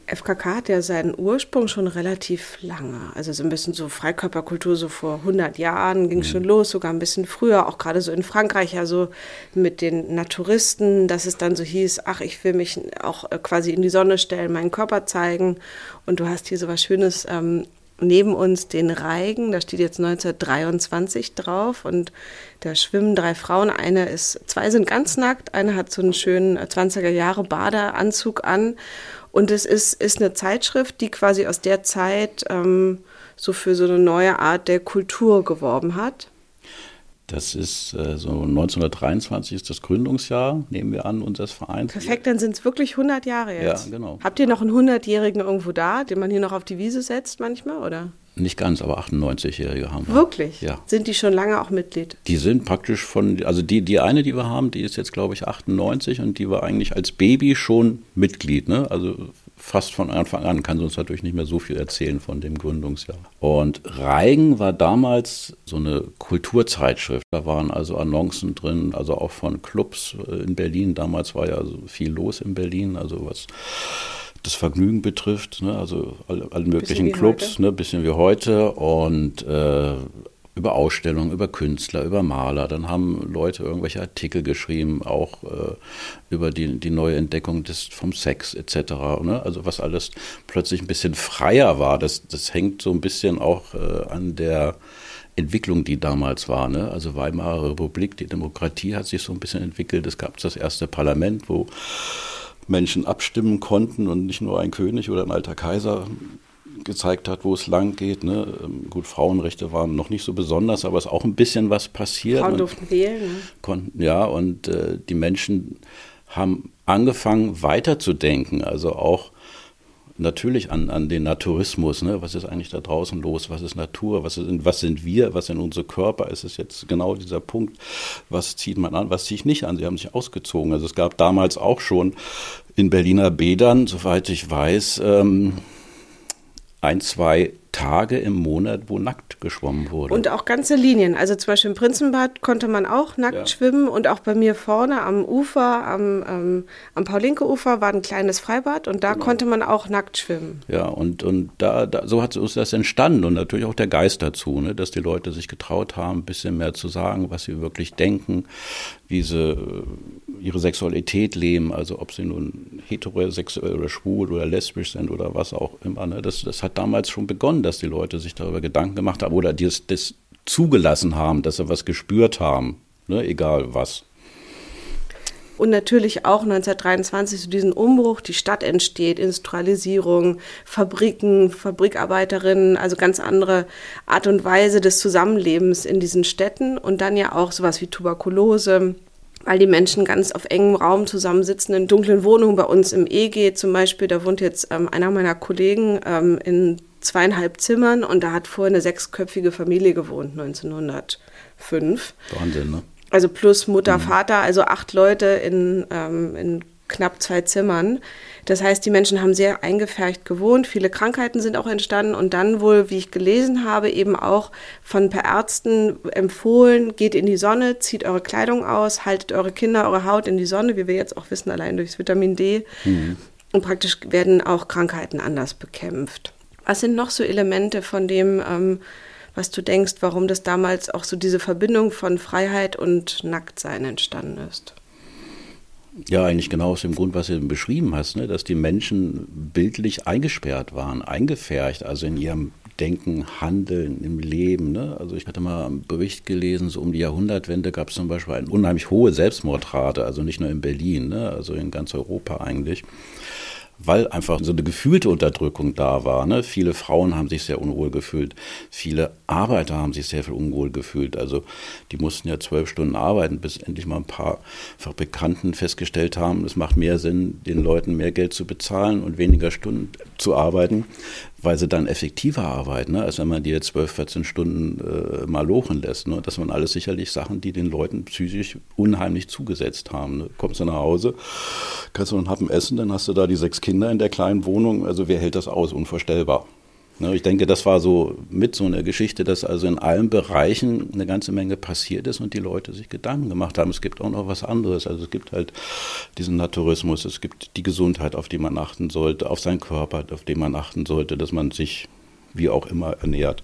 FKK hat ja seinen Ursprung schon relativ lange. Also so ein bisschen so Freikörperkultur, so vor 100 Jahren ging mhm. schon los, sogar ein bisschen früher, auch gerade so in Frankreich, also mit den Naturisten, dass es dann so hieß, ach, ich will mich auch äh, quasi in die Sonne stellen, meinen Körper zeigen. Und du hast hier so was Schönes ähm, neben uns den Reigen, da steht jetzt 1923 drauf und da schwimmen drei Frauen. Eine ist, zwei sind ganz nackt, eine hat so einen schönen 20er Jahre Badeanzug an und es ist, ist eine Zeitschrift, die quasi aus der Zeit ähm, so für so eine neue Art der Kultur geworben hat. Das ist äh, so 1923 ist das Gründungsjahr, nehmen wir an, unseres Vereins. Perfekt, dann sind es wirklich 100 Jahre jetzt. Ja, genau. Habt ihr noch einen 100-Jährigen irgendwo da, den man hier noch auf die Wiese setzt manchmal, oder? Nicht ganz, aber 98-Jährige haben wir. Wirklich? Ja. Sind die schon lange auch Mitglied? Die sind praktisch von, also die, die eine, die wir haben, die ist jetzt, glaube ich, 98 und die war eigentlich als Baby schon Mitglied. Ne? Also fast von Anfang an, kann sie uns natürlich nicht mehr so viel erzählen von dem Gründungsjahr. Und Reigen war damals so eine Kulturzeitschrift. Da waren also Annoncen drin, also auch von Clubs äh, in Berlin. Damals war ja viel los in Berlin, also was das Vergnügen betrifft, ne? also alle, alle möglichen Clubs, ein ne? bisschen wie heute. Und äh, über Ausstellungen, über Künstler, über Maler. Dann haben Leute irgendwelche Artikel geschrieben, auch äh, über die, die neue Entdeckung des, vom Sex etc. Ne? Also was alles plötzlich ein bisschen freier war. Das, das hängt so ein bisschen auch äh, an der Entwicklung, die damals war. Ne? Also Weimarer Republik, die Demokratie hat sich so ein bisschen entwickelt. Es gab das erste Parlament, wo Menschen abstimmen konnten und nicht nur ein König oder ein alter Kaiser gezeigt hat, wo es lang geht. Ne? Ähm, gut, Frauenrechte waren noch nicht so besonders, aber es ist auch ein bisschen was passiert. Frauen durften wählen. Ne? Konnten, ja, und äh, die Menschen haben angefangen weiterzudenken, also auch natürlich an, an den Naturismus. Ne? Was ist eigentlich da draußen los? Was ist Natur? Was, ist, was sind wir? Was sind unsere Körper? Es ist jetzt genau dieser Punkt. Was zieht man an? Was ziehe ich nicht an? Sie haben sich ausgezogen. Also es gab damals auch schon in Berliner Bädern, soweit ich weiß, ähm, ein, zwei Tage im Monat, wo nackt geschwommen wurde. Und auch ganze Linien. Also zum Beispiel im Prinzenbad konnte man auch nackt ja. schwimmen und auch bei mir vorne am Ufer, am, ähm, am Paulinke-Ufer war ein kleines Freibad und da genau. konnte man auch nackt schwimmen. Ja, und, und da, da so hat ist das entstanden und natürlich auch der Geist dazu, ne, dass die Leute sich getraut haben, ein bisschen mehr zu sagen, was sie wirklich denken, wie sie ihre Sexualität leben, also ob sie nun heterosexuell oder schwul oder lesbisch sind oder was auch immer. Ne? Das, das hat damals schon begonnen, dass die Leute sich darüber Gedanken gemacht haben oder das, das zugelassen haben, dass sie was gespürt haben, ne? egal was. Und natürlich auch 1923 so diesen Umbruch, die Stadt entsteht, Industrialisierung, Fabriken, Fabrikarbeiterinnen, also ganz andere Art und Weise des Zusammenlebens in diesen Städten und dann ja auch sowas wie Tuberkulose, weil die Menschen ganz auf engem Raum zusammensitzen in dunklen Wohnungen. Bei uns im EG zum Beispiel, da wohnt jetzt ähm, einer meiner Kollegen ähm, in zweieinhalb Zimmern und da hat vorher eine sechsköpfige Familie gewohnt, 1905. Wahnsinn, ne? Also plus Mutter, mhm. Vater, also acht Leute in, ähm, in knapp zwei Zimmern. Das heißt, die Menschen haben sehr eingefärcht gewohnt, viele Krankheiten sind auch entstanden und dann wohl, wie ich gelesen habe, eben auch von per Ärzten empfohlen, geht in die Sonne, zieht eure Kleidung aus, haltet eure Kinder, eure Haut in die Sonne, wie wir jetzt auch wissen, allein durchs Vitamin D. Mhm. Und praktisch werden auch Krankheiten anders bekämpft. Was sind noch so Elemente von dem, ähm, was du denkst, warum das damals auch so diese Verbindung von Freiheit und Nacktsein entstanden ist? Ja, eigentlich genau aus dem Grund, was du beschrieben hast, ne? dass die Menschen bildlich eingesperrt waren, eingefärcht, also in ihrem Denken, Handeln, im Leben. Ne? Also ich hatte mal einen Bericht gelesen, so um die Jahrhundertwende gab es zum Beispiel eine unheimlich hohe Selbstmordrate, also nicht nur in Berlin, ne? also in ganz Europa eigentlich weil einfach so eine gefühlte Unterdrückung da war. Ne? Viele Frauen haben sich sehr unwohl gefühlt, viele Arbeiter haben sich sehr viel unwohl gefühlt. Also die mussten ja zwölf Stunden arbeiten, bis endlich mal ein paar Fabrikanten festgestellt haben, es macht mehr Sinn, den Leuten mehr Geld zu bezahlen und weniger Stunden zu arbeiten, weil sie dann effektiver arbeiten, ne? als wenn man die jetzt 12, 14 Stunden äh, mal lochen lässt. Ne? Das waren alles sicherlich Sachen, die den Leuten psychisch unheimlich zugesetzt haben. Ne? Kommst du nach Hause, kannst du einen Happen essen, dann hast du da die sechs Kinder in der kleinen Wohnung. Also wer hält das aus? Unvorstellbar. Ne, ich denke, das war so mit so einer Geschichte, dass also in allen Bereichen eine ganze Menge passiert ist und die Leute sich Gedanken gemacht haben. Es gibt auch noch was anderes. Also es gibt halt diesen Naturismus, es gibt die Gesundheit, auf die man achten sollte, auf seinen Körper, auf den man achten sollte, dass man sich wie auch immer ernährt.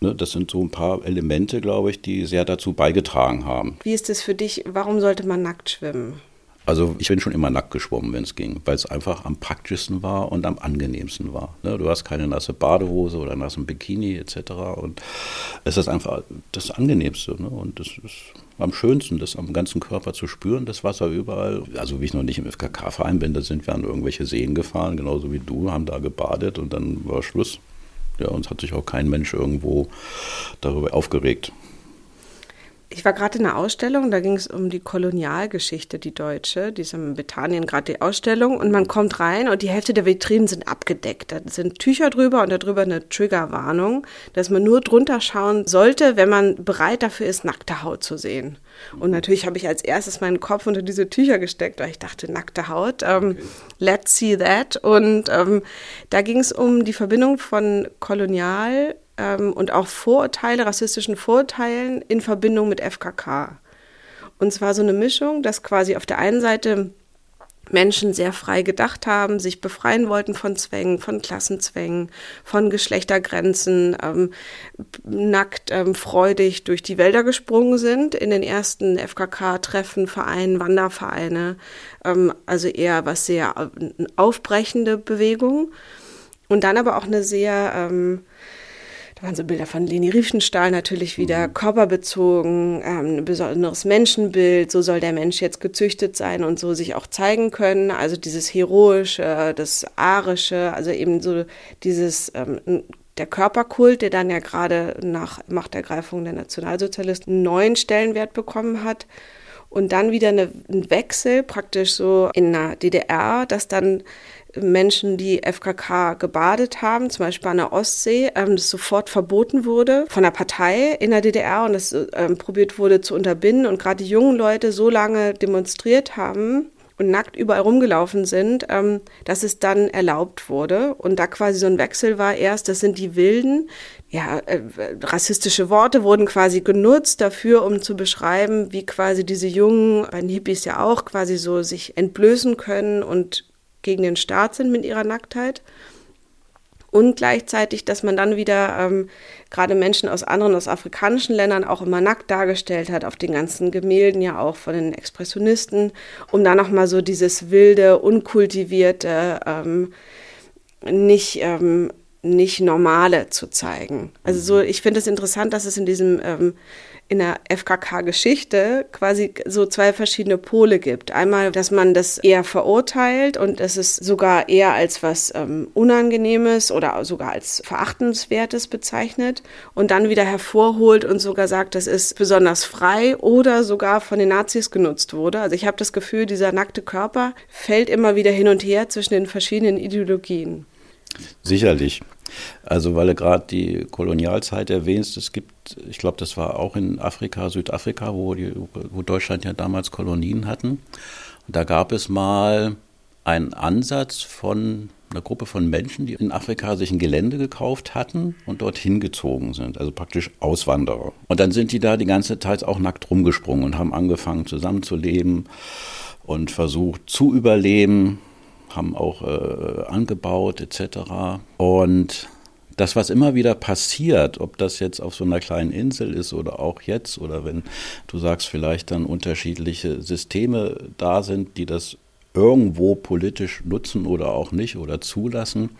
Ne, das sind so ein paar Elemente, glaube ich, die sehr dazu beigetragen haben. Wie ist es für dich? Warum sollte man nackt schwimmen? Also ich bin schon immer nackt geschwommen, wenn es ging, weil es einfach am praktischsten war und am angenehmsten war. Ne? Du hast keine nasse Badehose oder nassen Bikini etc. Und es ist einfach das Angenehmste. Ne? Und das ist am schönsten, das am ganzen Körper zu spüren, das Wasser überall. Also wie ich noch nicht im FKK-Verein bin, da sind wir an irgendwelche Seen gefahren, genauso wie du, haben da gebadet und dann war Schluss. Ja, uns hat sich auch kein Mensch irgendwo darüber aufgeregt. Ich war gerade in einer Ausstellung, da ging es um die Kolonialgeschichte, die deutsche, die ist in Britannien gerade die Ausstellung und man kommt rein und die Hälfte der Vitrinen sind abgedeckt. Da sind Tücher drüber und darüber eine Triggerwarnung, dass man nur drunter schauen sollte, wenn man bereit dafür ist, nackte Haut zu sehen. Und natürlich habe ich als erstes meinen Kopf unter diese Tücher gesteckt, weil ich dachte, nackte Haut, ähm, okay. let's see that. Und ähm, da ging es um die Verbindung von Kolonial ähm, und auch Vorurteile, rassistischen Vorurteilen in Verbindung mit FKK. Und zwar so eine Mischung, dass quasi auf der einen Seite Menschen sehr frei gedacht haben, sich befreien wollten von Zwängen, von Klassenzwängen, von Geschlechtergrenzen, ähm, nackt, ähm, freudig durch die Wälder gesprungen sind in den ersten FKK-Treffen, Vereinen, Wandervereine, ähm, also eher was sehr äh, aufbrechende Bewegung. Und dann aber auch eine sehr ähm, da waren so Bilder von Leni Riefenstahl natürlich wieder mhm. körperbezogen, ähm, ein besonderes Menschenbild, so soll der Mensch jetzt gezüchtet sein und so sich auch zeigen können. Also dieses Heroische, das Arische, also eben so dieses ähm, der Körperkult, der dann ja gerade nach Machtergreifung der Nationalsozialisten einen neuen Stellenwert bekommen hat. Und dann wieder eine, ein Wechsel praktisch so in der DDR, dass dann Menschen, die FKK gebadet haben, zum Beispiel an der Ostsee, ähm, das sofort verboten wurde von der Partei in der DDR und das ähm, probiert wurde zu unterbinden und gerade die jungen Leute so lange demonstriert haben und nackt überall rumgelaufen sind, ähm, dass es dann erlaubt wurde und da quasi so ein Wechsel war. Erst, das sind die Wilden, ja, äh, rassistische Worte wurden quasi genutzt dafür, um zu beschreiben, wie quasi diese Jungen, bei den Hippies ja auch, quasi so sich entblößen können und gegen den Staat sind mit ihrer Nacktheit. Und gleichzeitig, dass man dann wieder ähm, gerade Menschen aus anderen, aus afrikanischen Ländern auch immer nackt dargestellt hat, auf den ganzen Gemälden ja auch von den Expressionisten, um dann nochmal so dieses wilde, unkultivierte, ähm, nicht, ähm, nicht normale zu zeigen. Also so, ich finde es interessant, dass es in diesem ähm, in der FKK-Geschichte quasi so zwei verschiedene Pole gibt. Einmal, dass man das eher verurteilt und es ist sogar eher als was ähm, Unangenehmes oder sogar als Verachtenswertes bezeichnet und dann wieder hervorholt und sogar sagt, das ist besonders frei oder sogar von den Nazis genutzt wurde. Also ich habe das Gefühl, dieser nackte Körper fällt immer wieder hin und her zwischen den verschiedenen Ideologien. Sicherlich. Also weil du gerade die Kolonialzeit erwähnst, es gibt, ich glaube, das war auch in Afrika, Südafrika, wo, die, wo Deutschland ja damals Kolonien hatten. Und da gab es mal einen Ansatz von einer Gruppe von Menschen, die in Afrika sich ein Gelände gekauft hatten und dorthin gezogen sind, also praktisch Auswanderer. Und dann sind die da die ganze Zeit auch nackt rumgesprungen und haben angefangen zusammenzuleben und versucht zu überleben haben auch äh, angebaut etc. Und das, was immer wieder passiert, ob das jetzt auf so einer kleinen Insel ist oder auch jetzt, oder wenn du sagst, vielleicht dann unterschiedliche Systeme da sind, die das irgendwo politisch nutzen oder auch nicht oder zulassen.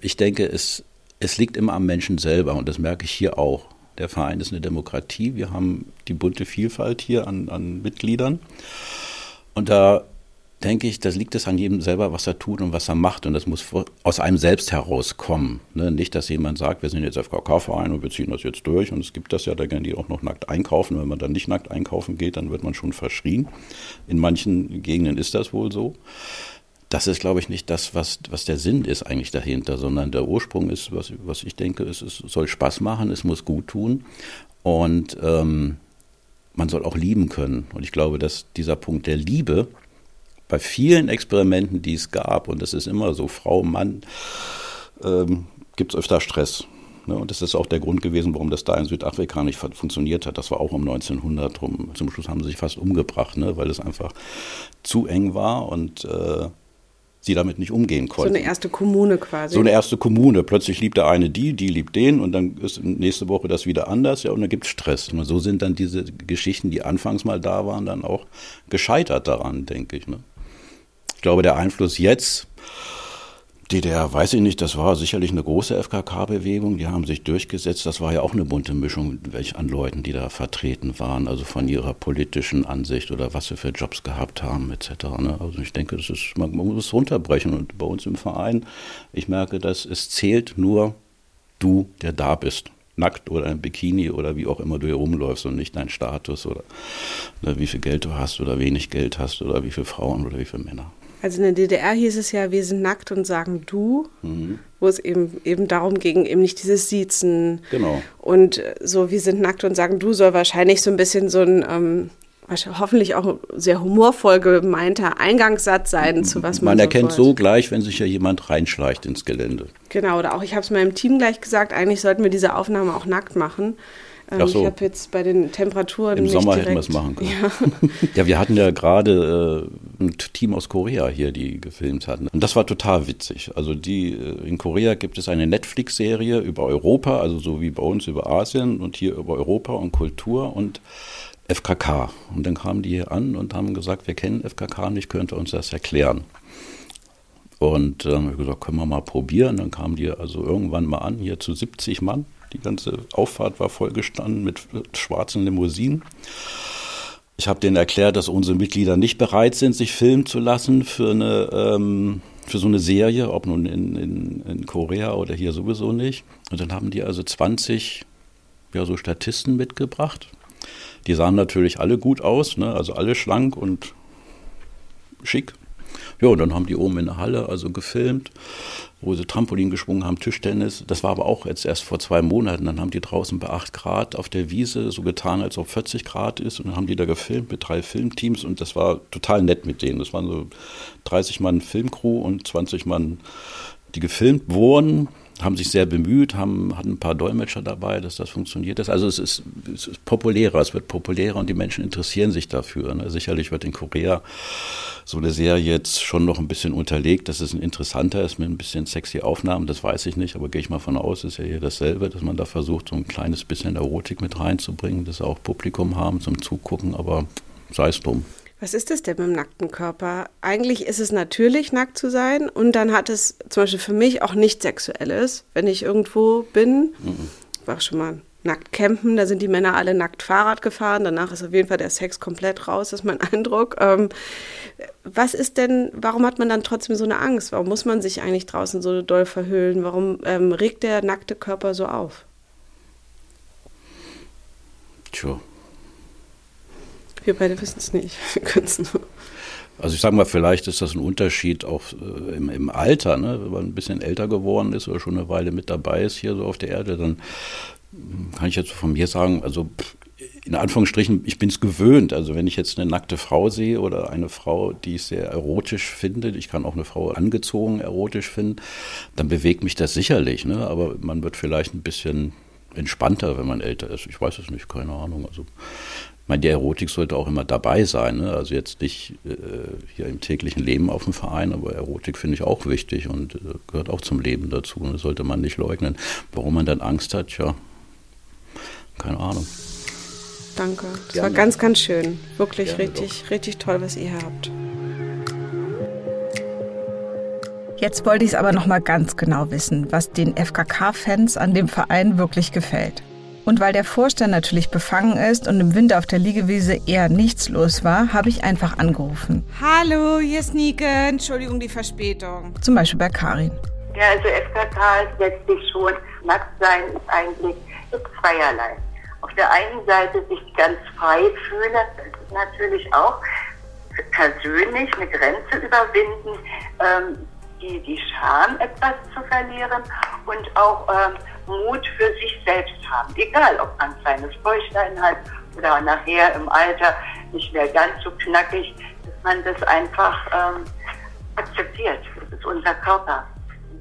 Ich denke, es es liegt immer am Menschen selber und das merke ich hier auch. Der Verein ist eine Demokratie. Wir haben die bunte Vielfalt hier an, an Mitgliedern. Und da denke ich, das liegt es an jedem selber, was er tut und was er macht. Und das muss aus einem selbst herauskommen. Ne? Nicht, dass jemand sagt, wir sind jetzt FKK-Verein und wir ziehen das jetzt durch. Und es gibt das ja, da gerne die auch noch nackt einkaufen. Wenn man dann nicht nackt einkaufen geht, dann wird man schon verschrien. In manchen Gegenden ist das wohl so. Das ist, glaube ich, nicht das, was, was der Sinn ist eigentlich dahinter, sondern der Ursprung ist, was, was ich denke, ist, es soll Spaß machen, es muss gut tun. Und ähm, man soll auch lieben können. Und ich glaube, dass dieser Punkt der Liebe, bei vielen Experimenten, die es gab, und das ist immer so, Frau, Mann, ähm, gibt es öfter Stress. Ne? Und das ist auch der Grund gewesen, warum das da in Südafrika nicht funktioniert hat. Das war auch um 1900 rum. Zum Schluss haben sie sich fast umgebracht, ne? weil es einfach zu eng war und äh, sie damit nicht umgehen konnten. So eine erste Kommune quasi. So eine erste Kommune. Plötzlich liebt der eine die, die liebt den und dann ist nächste Woche das wieder anders, ja, und dann gibt es Stress. Und so sind dann diese Geschichten, die anfangs mal da waren, dann auch gescheitert daran, denke ich. Ne? Ich glaube, der Einfluss jetzt, DDR, weiß ich nicht, das war sicherlich eine große FKK-Bewegung, die haben sich durchgesetzt. Das war ja auch eine bunte Mischung an Leuten, die da vertreten waren, also von ihrer politischen Ansicht oder was sie für Jobs gehabt haben, etc. Ne? Also ich denke, das ist, man, muss es runterbrechen. Und bei uns im Verein, ich merke, dass es zählt nur du, der da bist nackt oder im Bikini oder wie auch immer du hier rumläufst und nicht dein Status oder, oder, wie viel Geld du hast oder wenig Geld hast oder wie viele Frauen oder wie viele Männer. Also in der DDR hieß es ja, wir sind nackt und sagen du, mhm. wo es eben, eben darum ging, eben nicht dieses Siezen. Genau. Und so, wir sind nackt und sagen du, soll wahrscheinlich so ein bisschen so ein, ähm, hoffentlich auch sehr humorvoll gemeinter Eingangssatz sein, zu was man. Man erkennt so gleich, wenn sich ja jemand reinschleicht ins Gelände. Genau, oder auch ich habe es meinem Team gleich gesagt, eigentlich sollten wir diese Aufnahme auch nackt machen. Ähm, so. Ich habe jetzt bei den Temperaturen. Im Sommer hätten wir es machen können. Ja. ja, wir hatten ja gerade äh, ein Team aus Korea hier, die gefilmt hatten. Und das war total witzig. Also die äh, in Korea gibt es eine Netflix-Serie über Europa, also so wie bei uns über Asien und hier über Europa und Kultur und FKK. Und dann kamen die hier an und haben gesagt, wir kennen FKK nicht, könnte uns das erklären. Und dann ähm, habe ich gesagt, können wir mal probieren. Dann kamen die also irgendwann mal an, hier zu 70 Mann. Die ganze Auffahrt war vollgestanden mit schwarzen Limousinen. Ich habe denen erklärt, dass unsere Mitglieder nicht bereit sind, sich filmen zu lassen für, eine, ähm, für so eine Serie, ob nun in, in, in Korea oder hier sowieso nicht. Und dann haben die also 20 ja, so Statisten mitgebracht. Die sahen natürlich alle gut aus, ne? also alle schlank und schick. Ja, und dann haben die oben in der Halle also gefilmt, wo sie Trampolin geschwungen haben, Tischtennis. Das war aber auch jetzt erst vor zwei Monaten. Dann haben die draußen bei 8 Grad auf der Wiese so getan, als ob 40 Grad ist. Und dann haben die da gefilmt mit drei Filmteams und das war total nett mit denen. Das waren so 30 Mann Filmcrew und 20 Mann, die gefilmt wurden haben sich sehr bemüht, haben, hatten ein paar Dolmetscher dabei, dass das funktioniert. Also es ist, es ist populärer, es wird populärer und die Menschen interessieren sich dafür. Ne? Sicherlich wird in Korea so eine Serie jetzt schon noch ein bisschen unterlegt, dass es ein interessanter ist mit ein bisschen sexy Aufnahmen, das weiß ich nicht, aber gehe ich mal von aus, ist ja hier dasselbe, dass man da versucht, so ein kleines bisschen Erotik mit reinzubringen, dass sie auch Publikum haben zum Zugucken, aber sei es drum. Was ist das denn mit dem nackten Körper? Eigentlich ist es natürlich, nackt zu sein und dann hat es zum Beispiel für mich auch nichts Sexuelles, wenn ich irgendwo bin. Mhm. War schon mal nackt campen, da sind die Männer alle nackt Fahrrad gefahren, danach ist auf jeden Fall der Sex komplett raus, ist mein Eindruck. Ähm, was ist denn, warum hat man dann trotzdem so eine Angst? Warum muss man sich eigentlich draußen so doll verhüllen? Warum ähm, regt der nackte Körper so auf? Tja, wir beide wissen es nicht. Wir können es nur. Also ich sage mal, vielleicht ist das ein Unterschied auch äh, im, im, Alter, ne? wenn man ein bisschen älter geworden ist oder schon eine Weile mit dabei ist hier so auf der Erde, dann kann ich jetzt von mir sagen, also in Anführungsstrichen, ich bin es gewöhnt. Also wenn ich jetzt eine nackte Frau sehe oder eine Frau, die ich sehr erotisch finde, ich kann auch eine Frau angezogen erotisch finden, dann bewegt mich das sicherlich. Ne? Aber man wird vielleicht ein bisschen entspannter, wenn man älter ist. Ich weiß es nicht, keine Ahnung. Also ich meine, die Erotik sollte auch immer dabei sein. Ne? Also jetzt nicht äh, hier im täglichen Leben auf dem Verein, aber Erotik finde ich auch wichtig und äh, gehört auch zum Leben dazu. Und das sollte man nicht leugnen. Warum man dann Angst hat, ja, keine Ahnung. Danke. Das Gerne. war ganz, ganz schön. Wirklich Gerne richtig, doch. richtig toll, was ihr hier habt. Jetzt wollte ich es aber noch mal ganz genau wissen, was den FKK-Fans an dem Verein wirklich gefällt. Und weil der Vorstand natürlich befangen ist und im Winter auf der Liegewiese eher nichts los war, habe ich einfach angerufen. Hallo, hier ist Nike. Entschuldigung die Verspätung. Zum Beispiel bei Karin. Ja, also FKK ist letztlich schon, Nacktsein ist eigentlich ist zweierlei. Auf der einen Seite sich ganz frei fühlen, das ist natürlich auch persönlich eine Grenze überwinden, ähm, die, die Scham etwas zu verlieren und auch ähm, Mut für sich selbst haben. Egal, ob man kleines Bäuchlein hat oder nachher im Alter nicht mehr ganz so knackig, dass man das einfach ähm, akzeptiert. Das ist unser Körper.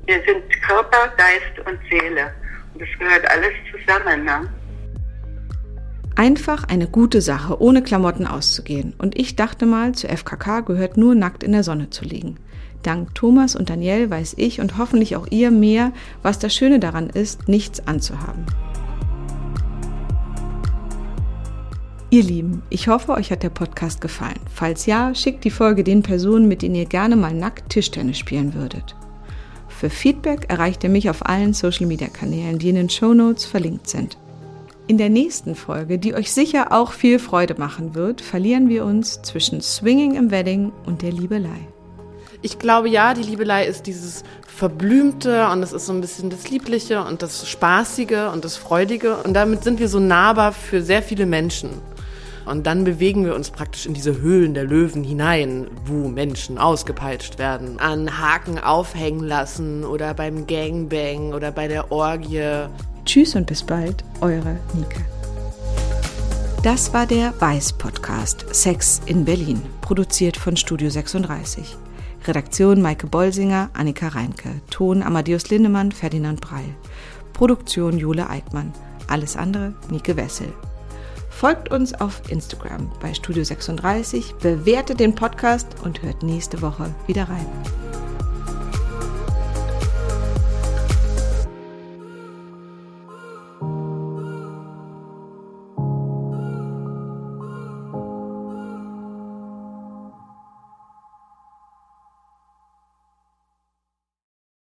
Wir sind Körper, Geist und Seele. Und das gehört alles zusammen. Ne? Einfach eine gute Sache, ohne Klamotten auszugehen. Und ich dachte mal, zu FKK gehört nur nackt in der Sonne zu liegen. Dank Thomas und Daniel weiß ich und hoffentlich auch ihr mehr, was das Schöne daran ist, nichts anzuhaben. Ihr Lieben, ich hoffe, euch hat der Podcast gefallen. Falls ja, schickt die Folge den Personen, mit denen ihr gerne mal nackt Tischtennis spielen würdet. Für Feedback erreicht ihr mich auf allen Social-Media-Kanälen, die in den Show Notes verlinkt sind. In der nächsten Folge, die euch sicher auch viel Freude machen wird, verlieren wir uns zwischen Swinging im Wedding und der Liebelei. Ich glaube ja, die Liebelei ist dieses Verblümte und es ist so ein bisschen das Liebliche und das Spaßige und das Freudige und damit sind wir so nahbar für sehr viele Menschen. Und dann bewegen wir uns praktisch in diese Höhlen der Löwen hinein, wo Menschen ausgepeitscht werden, an Haken aufhängen lassen oder beim Gangbang oder bei der Orgie. Tschüss und bis bald, eure Nike. Das war der Weiß-Podcast Sex in Berlin, produziert von Studio 36. Redaktion Maike Bolsinger, Annika Reinke. Ton Amadeus Lindemann, Ferdinand Breil. Produktion Jule Eickmann. Alles andere Nike Wessel. Folgt uns auf Instagram bei Studio 36, bewertet den Podcast und hört nächste Woche wieder rein.